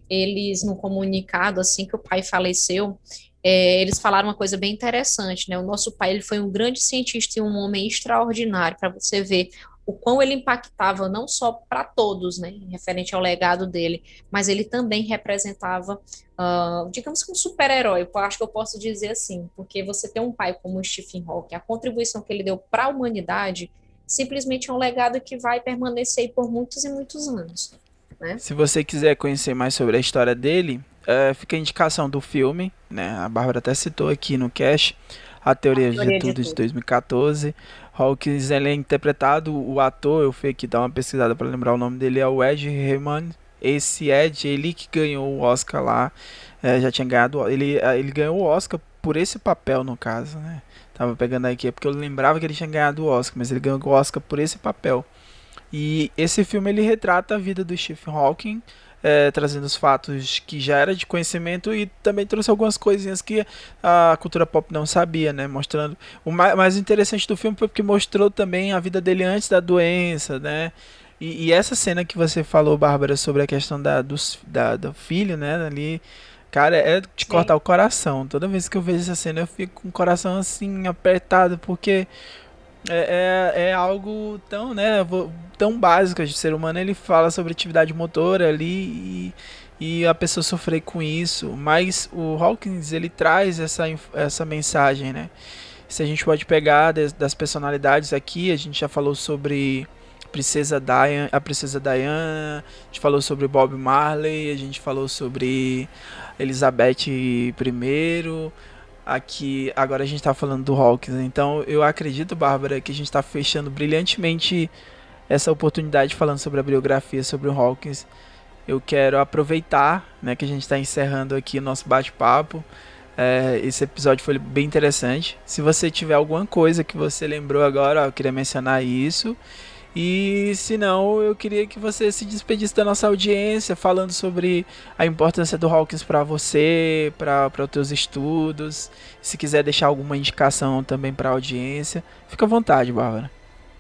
[SPEAKER 2] eles, no comunicado, assim que o pai faleceu, é, eles falaram uma coisa bem interessante, né? O nosso pai ele foi um grande cientista e um homem extraordinário, para você ver o quão ele impactava não só para todos, né, referente ao legado dele, mas ele também representava, uh, digamos que um super-herói, acho que eu posso dizer assim, porque você ter um pai como o Stephen Hawking, a contribuição que ele deu para a humanidade simplesmente é um legado que vai permanecer por muitos e muitos anos. Né?
[SPEAKER 1] Se você quiser conhecer mais sobre a história dele, é, fica a indicação do filme, né? A Bárbara até citou aqui no cast, A Teoria, a teoria de, tudo, de, tudo, de 2014. Hawkins ele é interpretado, o ator, eu fui aqui dar uma pesquisada para lembrar o nome dele, é o Ed Raymond. Esse Ed, ele que ganhou o Oscar lá, é, já tinha ganhado, ele, é, ele ganhou o Oscar por esse papel, no caso, né? Tava pegando aqui, é porque eu lembrava que ele tinha ganhado o Oscar, mas ele ganhou o Oscar por esse papel. E esse filme ele retrata a vida do Stephen Hawking, é, trazendo os fatos que já era de conhecimento e também trouxe algumas coisinhas que a cultura pop não sabia, né? Mostrando o mais, mais interessante do filme foi porque mostrou também a vida dele antes da doença, né? E, e essa cena que você falou, Bárbara, sobre a questão da, do, da, do filho, né? Ali, cara, é Sim. cortar o coração. Toda vez que eu vejo essa cena, eu fico com o coração assim apertado, porque é, é, é, algo tão, né, tão básico de ser humano. Ele fala sobre atividade motora ali e, e a pessoa sofrer com isso. Mas o Hawkins ele traz essa, essa mensagem, né? Se a gente pode pegar das, das personalidades aqui, a gente já falou sobre Princesa Diana, a Princesa Diana, a gente falou sobre Bob Marley, a gente falou sobre Elizabeth I aqui agora a gente está falando do Hawkins. Então eu acredito, Bárbara, que a gente está fechando brilhantemente essa oportunidade falando sobre a biografia sobre o Hawkins. Eu quero aproveitar, né, que a gente está encerrando aqui o nosso bate-papo. É, esse episódio foi bem interessante. Se você tiver alguma coisa que você lembrou agora, ó, eu queria mencionar isso. E se não, eu queria que você se despedisse da nossa audiência, falando sobre a importância do Hawkins para você, para os teus estudos. Se quiser deixar alguma indicação também para a audiência, fica à vontade, Bárbara.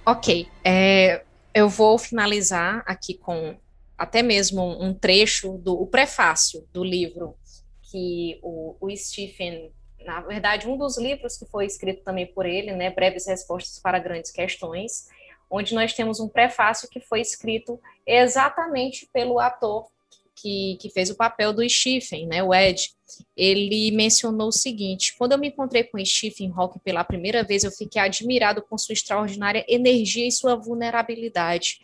[SPEAKER 2] Ok, é, eu vou finalizar aqui com até mesmo um trecho do o prefácio do livro que o, o Stephen na verdade, um dos livros que foi escrito também por ele, né, Breves Respostas para Grandes Questões, onde nós temos um prefácio que foi escrito exatamente pelo ator que, que fez o papel do Stephen, né, o Ed. Ele mencionou o seguinte: quando eu me encontrei com Stephen Hawking pela primeira vez, eu fiquei admirado com sua extraordinária energia e sua vulnerabilidade.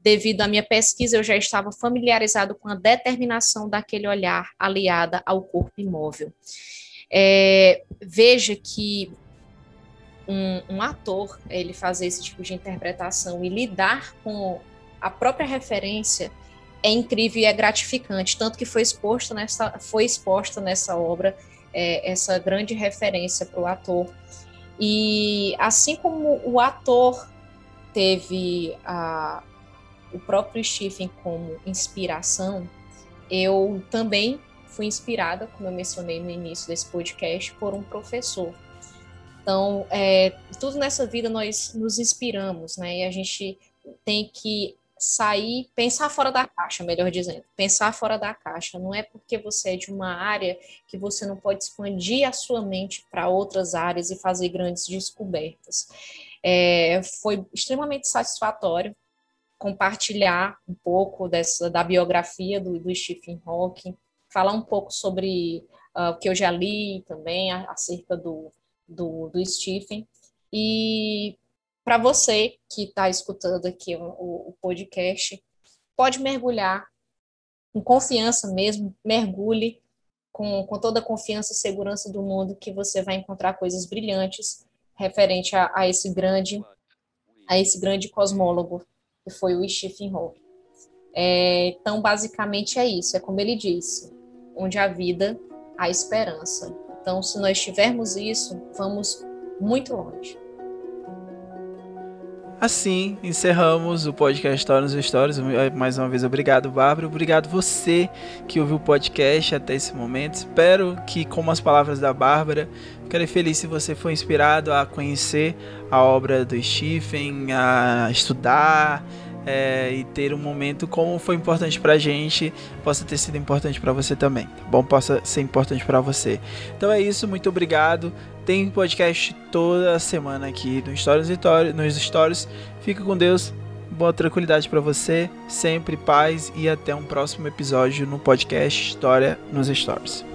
[SPEAKER 2] Devido à minha pesquisa, eu já estava familiarizado com a determinação daquele olhar aliada ao corpo imóvel. É, veja que um, um, ator ele fazer esse tipo de interpretação e lidar com a própria referência é incrível e é gratificante, tanto que foi exposta nessa, foi exposta nessa obra é, essa grande referência para o ator. E assim como o ator teve a, o próprio Stephen como inspiração, eu também fui inspirada, como eu mencionei no início desse podcast, por um professor então, é, tudo nessa vida nós nos inspiramos, né? E a gente tem que sair, pensar fora da caixa, melhor dizendo, pensar fora da caixa. Não é porque você é de uma área que você não pode expandir a sua mente para outras áreas e fazer grandes descobertas. É, foi extremamente satisfatório compartilhar um pouco dessa da biografia do, do Stephen Hawking, falar um pouco sobre uh, o que eu já li também acerca do do, do Stephen. E para você que está escutando aqui o, o, podcast, pode mergulhar com confiança mesmo, mergulhe com, com toda a confiança e segurança do mundo que você vai encontrar coisas brilhantes referente a, a esse grande a esse grande cosmólogo que foi o Stephen Hawking. É, então, basicamente é isso, é como ele disse, onde a vida, a esperança. Então, se nós tivermos isso, vamos muito longe.
[SPEAKER 1] Assim, encerramos o podcast História nos Stories. Mais uma vez, obrigado, Bárbara. Obrigado você que ouviu o podcast até esse momento. Espero que, como as palavras da Bárbara, ficarei feliz se você foi inspirado a conhecer a obra do Stephen, a estudar, é, e ter um momento como foi importante pra gente, possa ter sido importante para você também, tá bom? Possa ser importante para você. Então é isso, muito obrigado. Tem podcast toda semana aqui no Stories nos Stories. Fica com Deus. Boa tranquilidade para você, sempre paz e até um próximo episódio no podcast História nos Stories.